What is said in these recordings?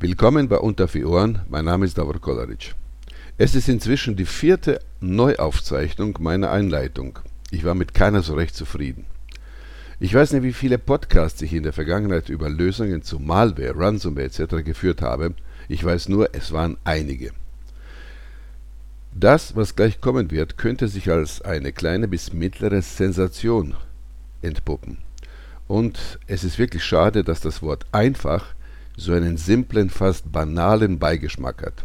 Willkommen bei Unter vier Ohren. Mein Name ist Davor Kolaric. Es ist inzwischen die vierte Neuaufzeichnung meiner Einleitung. Ich war mit keiner so recht zufrieden. Ich weiß nicht, wie viele Podcasts ich in der Vergangenheit über Lösungen zu Malware, Ransomware etc. geführt habe. Ich weiß nur, es waren einige. Das, was gleich kommen wird, könnte sich als eine kleine bis mittlere Sensation entpuppen. Und es ist wirklich schade, dass das Wort einfach so einen simplen, fast banalen Beigeschmack hat.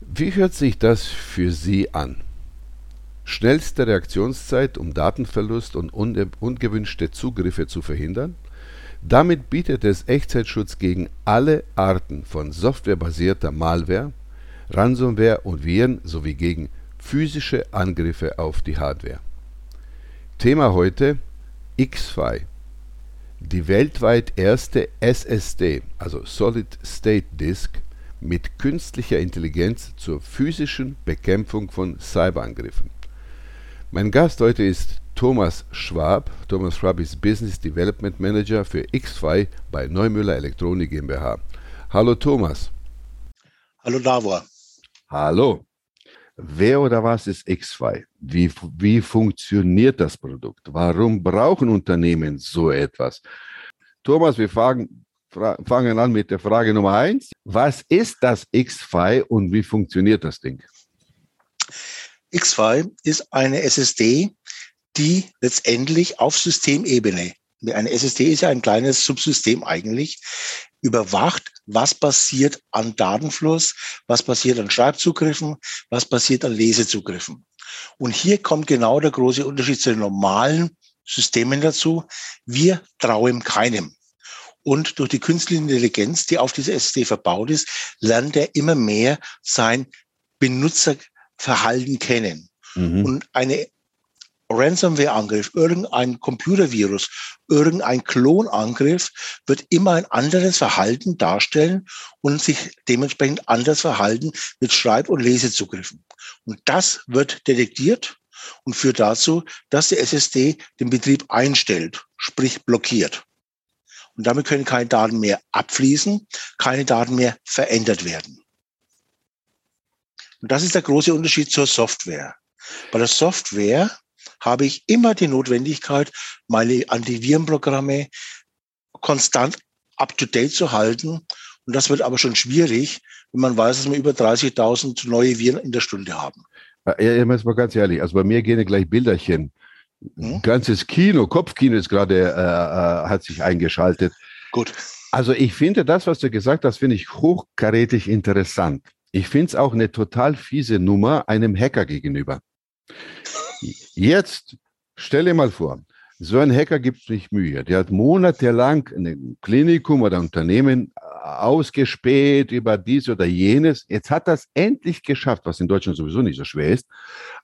Wie hört sich das für Sie an? Schnellste Reaktionszeit, um Datenverlust und ungewünschte Zugriffe zu verhindern? Damit bietet es Echtzeitschutz gegen alle Arten von softwarebasierter Malware, Ransomware und Viren sowie gegen physische Angriffe auf die Hardware. Thema heute XFi die weltweit erste SSD, also Solid State Disk, mit künstlicher Intelligenz zur physischen Bekämpfung von Cyberangriffen. Mein Gast heute ist Thomas Schwab. Thomas Schwab ist Business Development Manager für XFi bei Neumüller Elektronik GmbH. Hallo Thomas. Hallo Davor. Hallo. Wer oder was ist X2? Wie, wie funktioniert das Produkt? Warum brauchen Unternehmen so etwas? Thomas, wir fangen, fangen an mit der Frage Nummer eins. Was ist das X2 und wie funktioniert das Ding? X2 ist eine SSD, die letztendlich auf Systemebene, eine SSD ist ja ein kleines Subsystem eigentlich, überwacht, was passiert an Datenfluss, was passiert an Schreibzugriffen, was passiert an Lesezugriffen. Und hier kommt genau der große Unterschied zu den normalen Systemen dazu. Wir trauen keinem. Und durch die künstliche Intelligenz, die auf dieser SSD verbaut ist, lernt er immer mehr sein Benutzerverhalten kennen. Mhm. Und eine Ransomware-Angriff, irgendein Computervirus, irgendein Klonangriff wird immer ein anderes Verhalten darstellen und sich dementsprechend anders verhalten mit Schreib- und Lesezugriffen. Und das wird detektiert und führt dazu, dass die SSD den Betrieb einstellt, sprich blockiert. Und damit können keine Daten mehr abfließen, keine Daten mehr verändert werden. Und das ist der große Unterschied zur Software. Bei der Software habe ich immer die Notwendigkeit, meine Antivirenprogramme konstant up-to-date zu halten. Und das wird aber schon schwierig, wenn man weiß, dass wir über 30.000 neue Viren in der Stunde haben. Ja, jetzt mal ganz ehrlich, also bei mir gehen ja gleich Bilderchen. Hm? Ganzes Kino, Kopfkino ist gerade, äh, äh, hat sich eingeschaltet. Gut. Also ich finde das, was du gesagt hast, finde ich hochkarätig interessant. Ich finde es auch eine total fiese Nummer einem Hacker gegenüber. Jetzt stell dir mal vor, so ein Hacker gibt es nicht Mühe. Der hat monatelang ein Klinikum oder Unternehmen äh, ausgespäht über dies oder jenes. Jetzt hat es endlich geschafft, was in Deutschland sowieso nicht so schwer ist.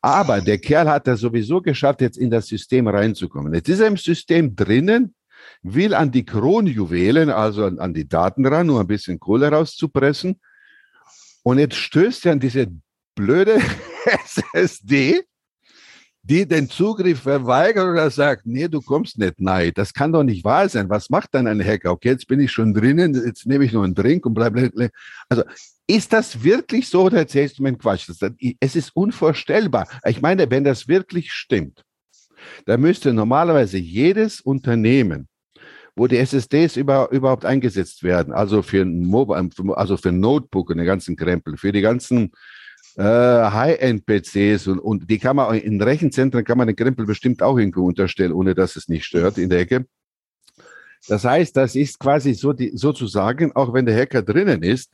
Aber der Kerl hat es sowieso geschafft, jetzt in das System reinzukommen. Jetzt ist er im System drinnen, will an die Kronjuwelen, also an, an die Daten ran, um ein bisschen Kohle rauszupressen. Und jetzt stößt er an diese blöde SSD die den Zugriff verweigert oder sagt, nee, du kommst nicht nein, das kann doch nicht wahr sein. Was macht dann ein Hacker? Okay, jetzt bin ich schon drinnen, jetzt nehme ich noch einen Drink und bleib. Also ist das wirklich so oder erzählst du mir einen Quatsch? Es ist unvorstellbar. Ich meine, wenn das wirklich stimmt, dann müsste normalerweise jedes Unternehmen, wo die SSDs über, überhaupt eingesetzt werden, also für ein Mobile, also für Notebook und den ganzen Krempel, für die ganzen äh, High-End-PCs und, und die kann man in Rechenzentren kann man den Krempel bestimmt auch irgendwo unterstellen, ohne dass es nicht stört in der Ecke. Das heißt, das ist quasi so die, sozusagen, auch wenn der Hacker drinnen ist,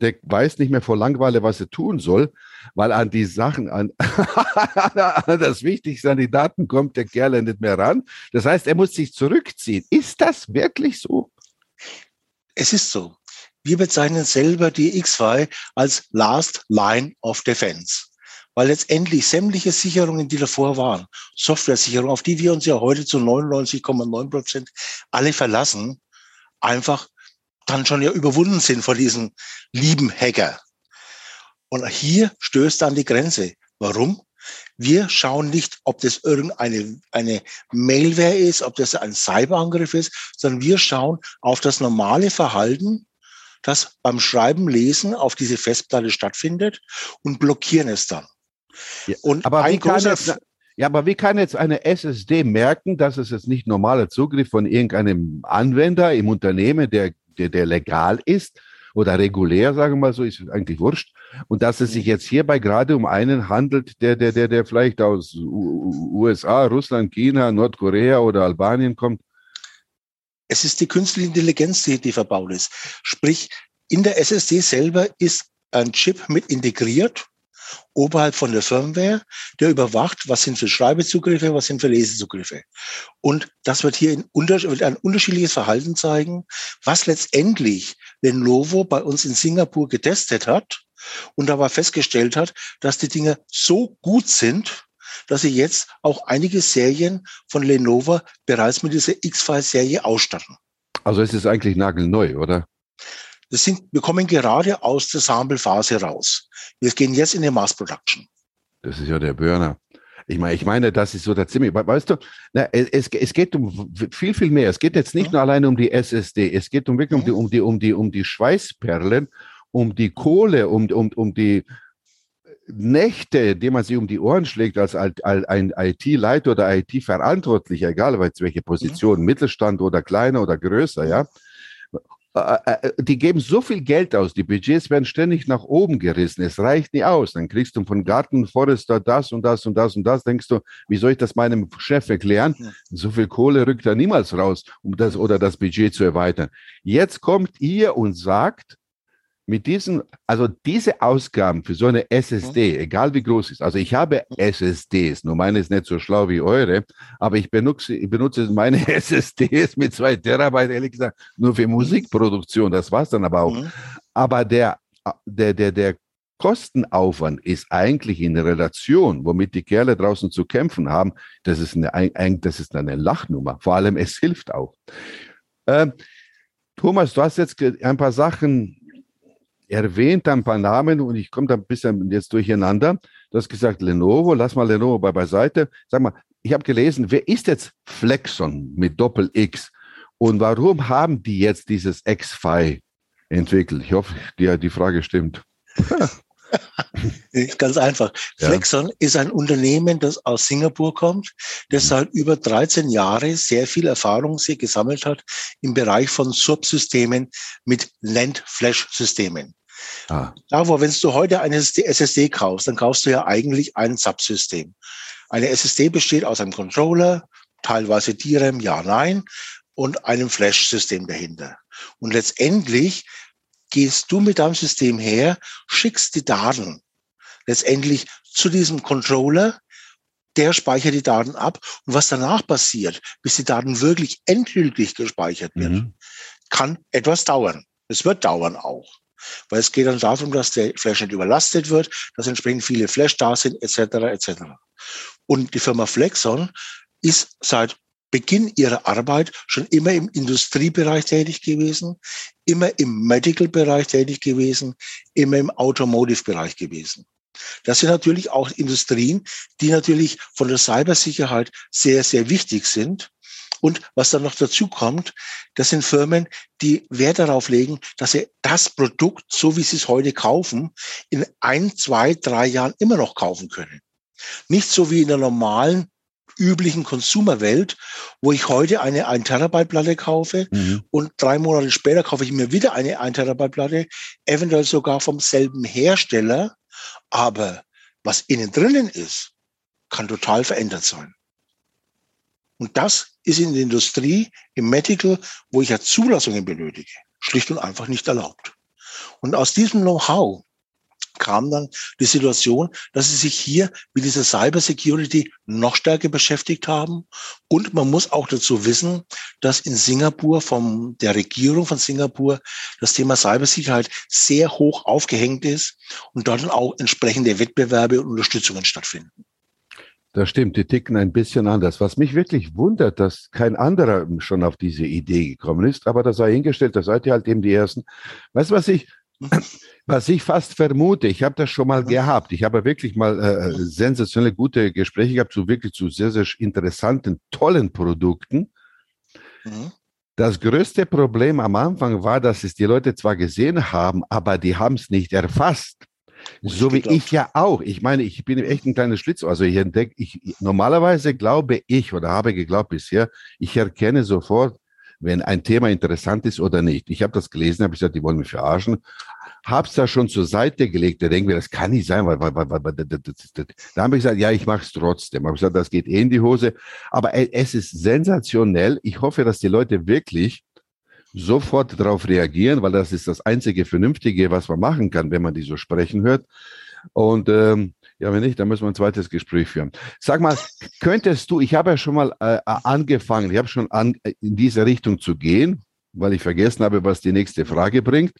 der weiß nicht mehr vor Langweile, was er tun soll, weil an die Sachen, an, an das Wichtigste, an die Daten kommt der Kerl nicht mehr ran. Das heißt, er muss sich zurückziehen. Ist das wirklich so? Es ist so. Wir bezeichnen selber die X2 als Last Line of Defense. Weil letztendlich sämtliche Sicherungen, die davor waren, Software-Sicherungen, auf die wir uns ja heute zu 99,9 Prozent alle verlassen, einfach dann schon ja überwunden sind von diesen lieben Hacker. Und hier stößt dann die Grenze. Warum? Wir schauen nicht, ob das irgendeine eine Mailware ist, ob das ein Cyberangriff ist, sondern wir schauen auf das normale Verhalten das beim Schreiben, Lesen auf diese Festplatte stattfindet und blockieren es dann. Ja, und aber ein großer jetzt, ja, aber wie kann jetzt eine SSD merken, dass es jetzt nicht normaler Zugriff von irgendeinem Anwender im Unternehmen, der, der, der legal ist oder regulär, sagen wir mal so, ist eigentlich wurscht. Und dass es sich mhm. jetzt hierbei gerade um einen handelt, der, der, der, der vielleicht aus USA, Russland, China, Nordkorea oder Albanien kommt. Es ist die künstliche Intelligenz, die, die verbaut ist. Sprich, in der SSD selber ist ein Chip mit integriert oberhalb von der Firmware, der überwacht, was sind für Schreibezugriffe, was sind für Lesezugriffe. Und das wird hier unter, wird ein unterschiedliches Verhalten zeigen, was letztendlich Lenovo bei uns in Singapur getestet hat und dabei festgestellt hat, dass die Dinge so gut sind, dass sie jetzt auch einige Serien von Lenovo bereits mit dieser X-File-Serie ausstatten. Also es ist eigentlich nagelneu, oder? Das sind, wir kommen gerade aus der Sample-Phase raus. Wir gehen jetzt in die Mass Production. Das ist ja der Burner. Ich meine, ich meine, das ist so der ziemlich, weißt du, na, es, es geht um viel, viel mehr. Es geht jetzt nicht ja. nur allein um die SSD, es geht um wirklich um die, um die, um die, um die Schweißperlen, um die Kohle, um, um, um die Nächte, die man sich um die Ohren schlägt als ein IT-Leiter oder IT-Verantwortlicher, egal welche Position, ja. Mittelstand oder kleiner oder größer, ja. Äh, äh, die geben so viel Geld aus, die Budgets werden ständig nach oben gerissen, es reicht nie aus. Dann kriegst du von Garten Forester das und das und das und das, denkst du, wie soll ich das meinem Chef erklären? So viel Kohle rückt er niemals raus, um das oder das Budget zu erweitern. Jetzt kommt ihr und sagt, mit diesen, also diese Ausgaben für so eine SSD, mhm. egal wie groß ist, also ich habe SSDs, nur meine ist nicht so schlau wie eure, aber ich benutze, ich benutze meine SSDs mit zwei Terabyte, ehrlich gesagt, nur für Musikproduktion, das war's dann aber auch. Mhm. Aber der, der, der, der Kostenaufwand ist eigentlich in Relation, womit die Kerle draußen zu kämpfen haben, das ist eine, das ist eine Lachnummer. Vor allem, es hilft auch. Ähm, Thomas, du hast jetzt ein paar Sachen erwähnt ein paar Namen und ich komme da ein bisschen jetzt durcheinander. Du hast gesagt Lenovo, lass mal Lenovo bei beiseite. Sag mal, ich habe gelesen, wer ist jetzt Flexon mit Doppel X und warum haben die jetzt dieses X-Fi entwickelt? Ich hoffe, die, die Frage stimmt. Ganz einfach. Ja. Flexon ist ein Unternehmen, das aus Singapur kommt, das mhm. seit über 13 Jahre sehr viel Erfahrung gesammelt hat im Bereich von Subsystemen mit Land-Flash-Systemen. Ah. Da, wo, wenn du heute eine SSD kaufst, dann kaufst du ja eigentlich ein Subsystem. Eine SSD besteht aus einem Controller, teilweise DRAM, ja, nein, und einem Flash-System dahinter. Und letztendlich gehst du mit deinem System her, schickst die Daten letztendlich zu diesem Controller, der speichert die Daten ab. Und was danach passiert, bis die Daten wirklich endgültig gespeichert werden, mhm. kann etwas dauern. Es wird dauern auch. Weil es geht dann darum, dass der Flash nicht überlastet wird, dass entsprechend viele Flash da sind, etc. etc. Und die Firma Flexon ist seit Beginn ihrer Arbeit schon immer im Industriebereich tätig gewesen, immer im Medical-Bereich tätig gewesen, immer im Automotive-Bereich gewesen. Das sind natürlich auch Industrien, die natürlich von der Cybersicherheit sehr, sehr wichtig sind. Und was dann noch dazu kommt, das sind Firmen, die Wert darauf legen, dass sie das Produkt, so wie sie es heute kaufen, in ein, zwei, drei Jahren immer noch kaufen können. Nicht so wie in der normalen üblichen Konsumerwelt, wo ich heute eine 1 Terabyte Platte kaufe mhm. und drei Monate später kaufe ich mir wieder eine 1 Terabyte Platte, eventuell sogar vom selben Hersteller, aber was innen drinnen ist, kann total verändert sein. Und das ist in der Industrie, im Medical, wo ich ja Zulassungen benötige, schlicht und einfach nicht erlaubt. Und aus diesem Know-how kam dann die Situation, dass sie sich hier mit dieser Cyber Security noch stärker beschäftigt haben. Und man muss auch dazu wissen, dass in Singapur von der Regierung von Singapur das Thema Cybersicherheit sehr hoch aufgehängt ist und dort auch entsprechende Wettbewerbe und Unterstützungen stattfinden. Das stimmt, die ticken ein bisschen anders. Was mich wirklich wundert, dass kein anderer schon auf diese Idee gekommen ist, aber das sei hingestellt, da seid ihr halt eben die Ersten. Weißt du, was ich, was ich fast vermute, ich habe das schon mal gehabt. Ich habe wirklich mal äh, sensationelle, gute Gespräche gehabt zu wirklich zu sehr, sehr interessanten, tollen Produkten. Mhm. Das größte Problem am Anfang war, dass es die Leute zwar gesehen haben, aber die haben es nicht erfasst. So wie ich ja auch. Ich meine, ich bin echt ein kleines Schlitz. Also ich entdecke, ich, normalerweise glaube ich oder habe geglaubt bisher, ich erkenne sofort, wenn ein Thema interessant ist oder nicht. Ich habe das gelesen, habe gesagt, die wollen mich verarschen. Hab's da schon zur Seite gelegt. Da denken wir, das kann nicht sein, weil, weil, weil, weil da habe ich gesagt, ja, ich mache es trotzdem. Habe gesagt, das geht eh in die Hose. Aber es ist sensationell. Ich hoffe, dass die Leute wirklich sofort darauf reagieren, weil das ist das einzige Vernünftige, was man machen kann, wenn man die so sprechen hört. Und ähm, ja, wenn nicht, dann müssen wir ein zweites Gespräch führen. Sag mal, könntest du, ich habe ja schon mal äh, angefangen, ich habe schon an, in diese Richtung zu gehen, weil ich vergessen habe, was die nächste Frage bringt.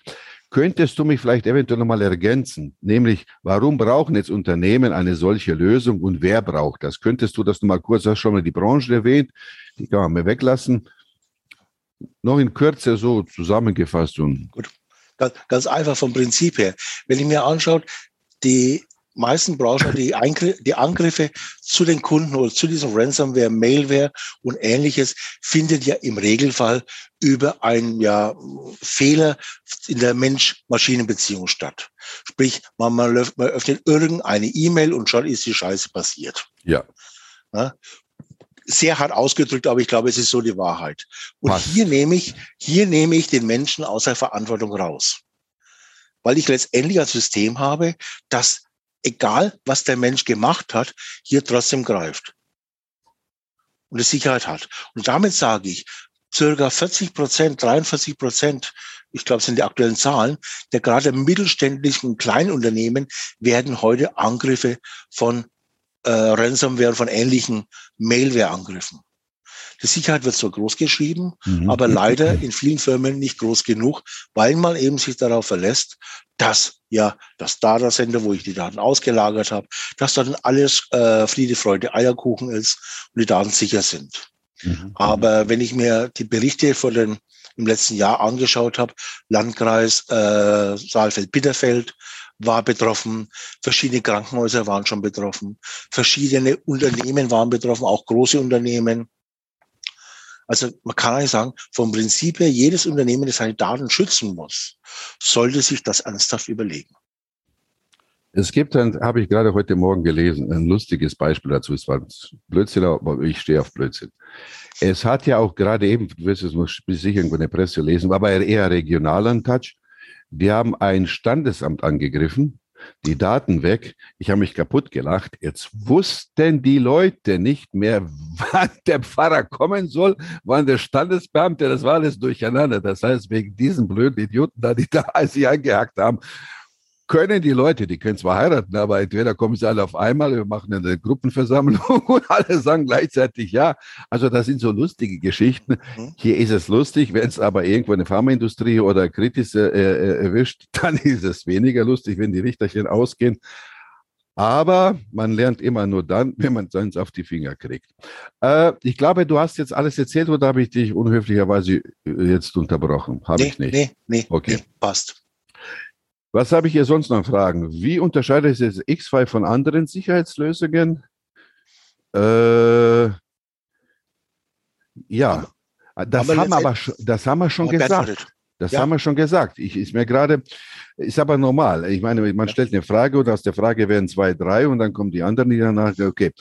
Könntest du mich vielleicht eventuell nochmal ergänzen? Nämlich, warum brauchen jetzt Unternehmen eine solche Lösung und wer braucht das? Könntest du das nochmal kurz, du hast schon mal die Branche erwähnt, die kann man mir weglassen noch in Kürze so zusammengefasst. Und Gut, ganz einfach vom Prinzip her. Wenn ich mir anschaue, die meisten Browser, die, Eingr die Angriffe zu den Kunden oder zu diesem Ransomware, Mailware und ähnliches findet ja im Regelfall über einen ja, Fehler in der Mensch-Maschinen-Beziehung statt. Sprich, man, man, öffnet irgendeine E-Mail und schon ist die Scheiße passiert. Ja. ja sehr hart ausgedrückt, aber ich glaube, es ist so die Wahrheit. Und Was? hier nehme ich, hier nehme ich den Menschen aus der Verantwortung raus. Weil ich letztendlich ein System habe, das, egal was der Mensch gemacht hat, hier trotzdem greift. Und es Sicherheit hat. Und damit sage ich, circa 40 Prozent, 43 Prozent, ich glaube, sind die aktuellen Zahlen, der gerade mittelständischen Kleinunternehmen werden heute Angriffe von äh, Ransomware von ähnlichen Mailware-Angriffen. Die Sicherheit wird zwar groß geschrieben, mhm. aber leider in vielen Firmen nicht groß genug, weil man eben sich darauf verlässt, dass ja das Datacenter, wo ich die Daten ausgelagert habe, dass dann alles äh, Friede, Freude, Eierkuchen ist und die Daten sicher sind. Mhm. Aber wenn ich mir die Berichte von den im letzten Jahr angeschaut habe, Landkreis äh, Saalfeld-Bitterfeld, war betroffen, verschiedene Krankenhäuser waren schon betroffen, verschiedene Unternehmen waren betroffen, auch große Unternehmen. Also man kann eigentlich sagen, vom Prinzip her, jedes Unternehmen, das seine Daten schützen muss, sollte sich das ernsthaft überlegen. Es gibt dann, habe ich gerade heute Morgen gelesen, ein lustiges Beispiel dazu. Es war Blödsinn, aber ich stehe auf Blödsinn. Es hat ja auch gerade eben, du wirst es sicher irgendwo in der Presse lesen, aber eher regionalen Touch. Die haben ein Standesamt angegriffen, die Daten weg. Ich habe mich kaputt gelacht. Jetzt wussten die Leute nicht mehr, wann der Pfarrer kommen soll, wann der Standesbeamte, das war alles durcheinander. Das heißt, wegen diesen blöden Idioten, da die da sich angehackt haben, können die Leute, die können zwar heiraten, aber entweder kommen sie alle auf einmal, wir machen eine Gruppenversammlung und alle sagen gleichzeitig ja. Also das sind so lustige Geschichten. Mhm. Hier ist es lustig, wenn es aber irgendwo eine Pharmaindustrie oder Kritis äh, äh, erwischt, dann ist es weniger lustig, wenn die Richterchen ausgehen. Aber man lernt immer nur dann, wenn man es auf die Finger kriegt. Äh, ich glaube, du hast jetzt alles erzählt oder habe ich dich unhöflicherweise jetzt unterbrochen? Habe nee, ich nicht. Nee, nee, okay. Nee, passt. Was habe ich hier sonst noch Fragen? Wie unterscheidet sich X5 von anderen Sicherheitslösungen? Äh, ja, das haben, aber, das haben wir schon gesagt. Das ja. haben wir schon gesagt. Ich, ist mir gerade, ist aber normal. Ich meine, man stellt eine Frage und aus der Frage werden zwei, drei und dann kommen die anderen, die danach, okay.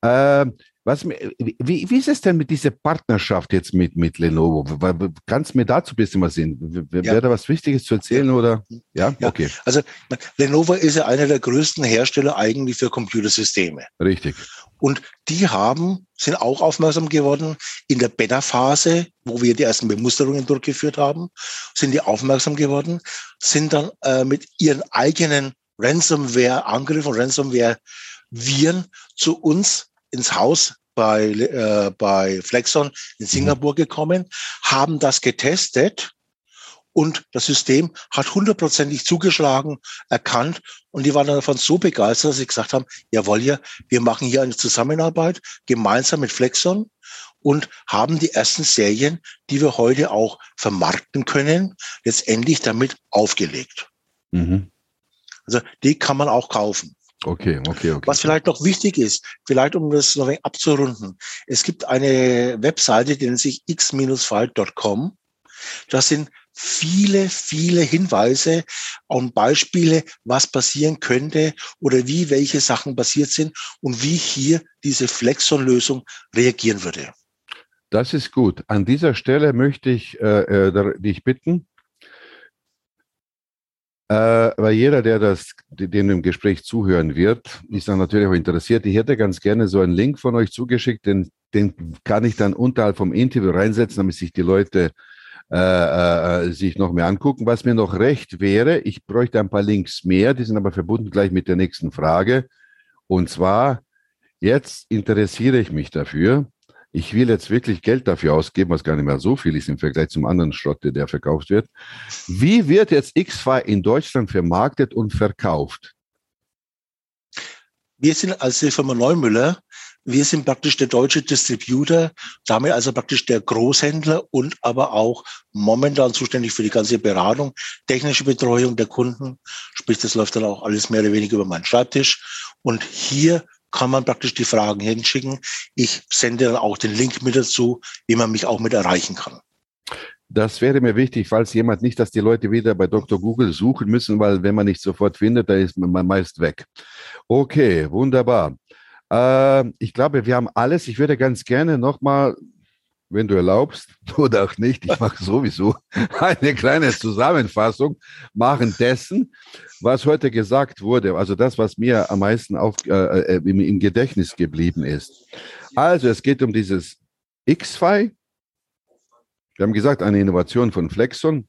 Äh, was, wie, wie ist es denn mit dieser Partnerschaft jetzt mit, mit Lenovo? Kannst du mir dazu ein bisschen was sehen? Wäre ja. da was Wichtiges zu erzählen ja. oder? Ja? ja, okay. Also Lenovo ist ja einer der größten Hersteller eigentlich für Computersysteme. Richtig. Und die haben, sind auch aufmerksam geworden in der Beta-Phase, wo wir die ersten Bemusterungen durchgeführt haben, sind die aufmerksam geworden, sind dann äh, mit ihren eigenen Ransomware-Angriffen, Ransomware-Viren zu uns ins Haus bei, äh, bei Flexon in mhm. Singapur gekommen, haben das getestet und das System hat hundertprozentig zugeschlagen, erkannt und die waren davon so begeistert, dass sie gesagt haben, jawohl, ja, wir machen hier eine Zusammenarbeit gemeinsam mit Flexon und haben die ersten Serien, die wir heute auch vermarkten können, letztendlich damit aufgelegt. Mhm. Also die kann man auch kaufen. Okay, okay, okay. Was vielleicht noch wichtig ist, vielleicht um das noch abzurunden. Es gibt eine Webseite, die nennt sich x-fight.com. Das sind viele, viele Hinweise und Beispiele, was passieren könnte oder wie welche Sachen passiert sind und wie hier diese Flexon-Lösung reagieren würde. Das ist gut. An dieser Stelle möchte ich äh, äh dich bitten, äh, weil jeder, der das, dem im Gespräch zuhören wird, ist dann natürlich auch interessiert. Ich hätte ganz gerne so einen Link von euch zugeschickt, den, den kann ich dann unterhalb vom Interview reinsetzen, damit sich die Leute äh, äh, sich noch mehr angucken. Was mir noch recht wäre, ich bräuchte ein paar Links mehr, die sind aber verbunden gleich mit der nächsten Frage. Und zwar, jetzt interessiere ich mich dafür, ich will jetzt wirklich Geld dafür ausgeben, was gar nicht mehr so viel ist im Vergleich zum anderen Schrott, der verkauft wird. Wie wird jetzt X-Fi in Deutschland vermarktet und verkauft? Wir sind als Firma Neumüller, wir sind praktisch der deutsche Distributor, damit also praktisch der Großhändler und aber auch momentan zuständig für die ganze Beratung, technische Betreuung der Kunden. Sprich, das läuft dann auch alles mehr oder weniger über meinen Schreibtisch. Und hier kann man praktisch die Fragen hinschicken. Ich sende dann auch den Link mit dazu, wie man mich auch mit erreichen kann. Das wäre mir wichtig, falls jemand nicht, dass die Leute wieder bei Dr. Google suchen müssen, weil wenn man nicht sofort findet, dann ist man meist weg. Okay, wunderbar. Äh, ich glaube, wir haben alles. Ich würde ganz gerne nochmal wenn du erlaubst, oder auch nicht, ich mache sowieso eine kleine Zusammenfassung machen dessen, was heute gesagt wurde, also das, was mir am meisten auf, äh, äh im, im, Gedächtnis geblieben ist. Also es geht um dieses X-Fi. Wir haben gesagt, eine Innovation von Flexon,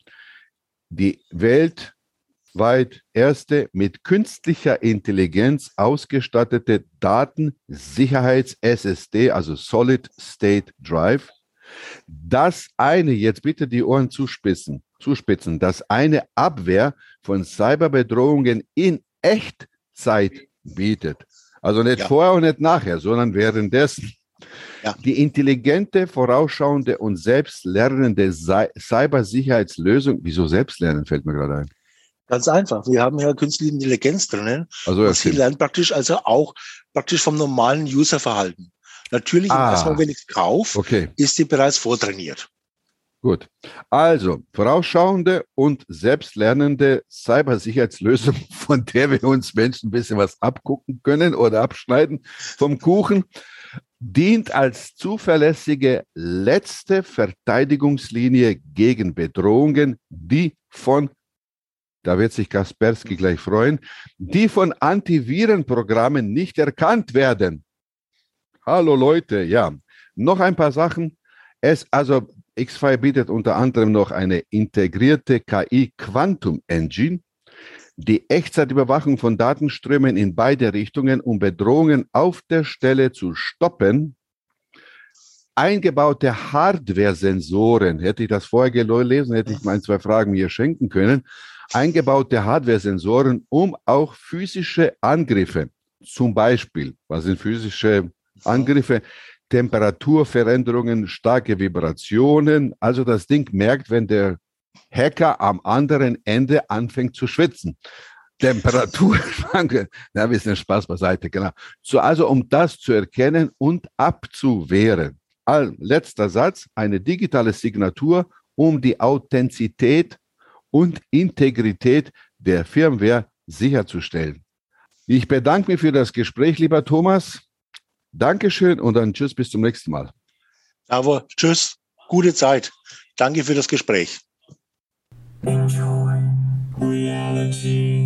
die weltweit erste mit künstlicher Intelligenz ausgestattete Datensicherheits-SSD, also Solid State Drive das eine, jetzt bitte die Ohren zuspitzen, zuspitzen, das eine Abwehr von Cyberbedrohungen in Echtzeit bietet. Also nicht ja. vorher und nicht nachher, sondern währenddessen. Ja. Die intelligente, vorausschauende und selbstlernende Cybersicherheitslösung. Wieso selbstlernen, fällt mir gerade ein. Ganz einfach. Wir haben ja künstliche Intelligenz drinnen. Also, und sie lernt praktisch also auch praktisch vom normalen Userverhalten. Natürlich, ah, erstmal, wenn ich es kaufe, okay. ist die bereits vortrainiert. Gut. Also, vorausschauende und selbstlernende Cybersicherheitslösung, von der wir uns Menschen ein bisschen was abgucken können oder abschneiden vom Kuchen, dient als zuverlässige letzte Verteidigungslinie gegen Bedrohungen, die von, da wird sich Kaspersky gleich freuen, die von Antivirenprogrammen nicht erkannt werden. Hallo Leute, ja, noch ein paar Sachen. Es, also X-Fi bietet unter anderem noch eine integrierte KI Quantum Engine, die Echtzeitüberwachung von Datenströmen in beide Richtungen, um Bedrohungen auf der Stelle zu stoppen. Eingebaute Hardware-Sensoren, hätte ich das vorher gelesen, hätte ich mal zwei Fragen mir schenken können. Eingebaute Hardware-Sensoren, um auch physische Angriffe, zum Beispiel, was sind physische Angriffe, Temperaturveränderungen, starke Vibrationen. Also das Ding merkt, wenn der Hacker am anderen Ende anfängt zu schwitzen. Temperaturschwankungen, na, wir sind Spaß beiseite, genau. So, also um das zu erkennen und abzuwehren. All, letzter Satz, eine digitale Signatur, um die Authentizität und Integrität der Firmware sicherzustellen. Ich bedanke mich für das Gespräch, lieber Thomas. Dankeschön und dann tschüss, bis zum nächsten Mal. Aber tschüss, gute Zeit. Danke für das Gespräch. Enjoy reality.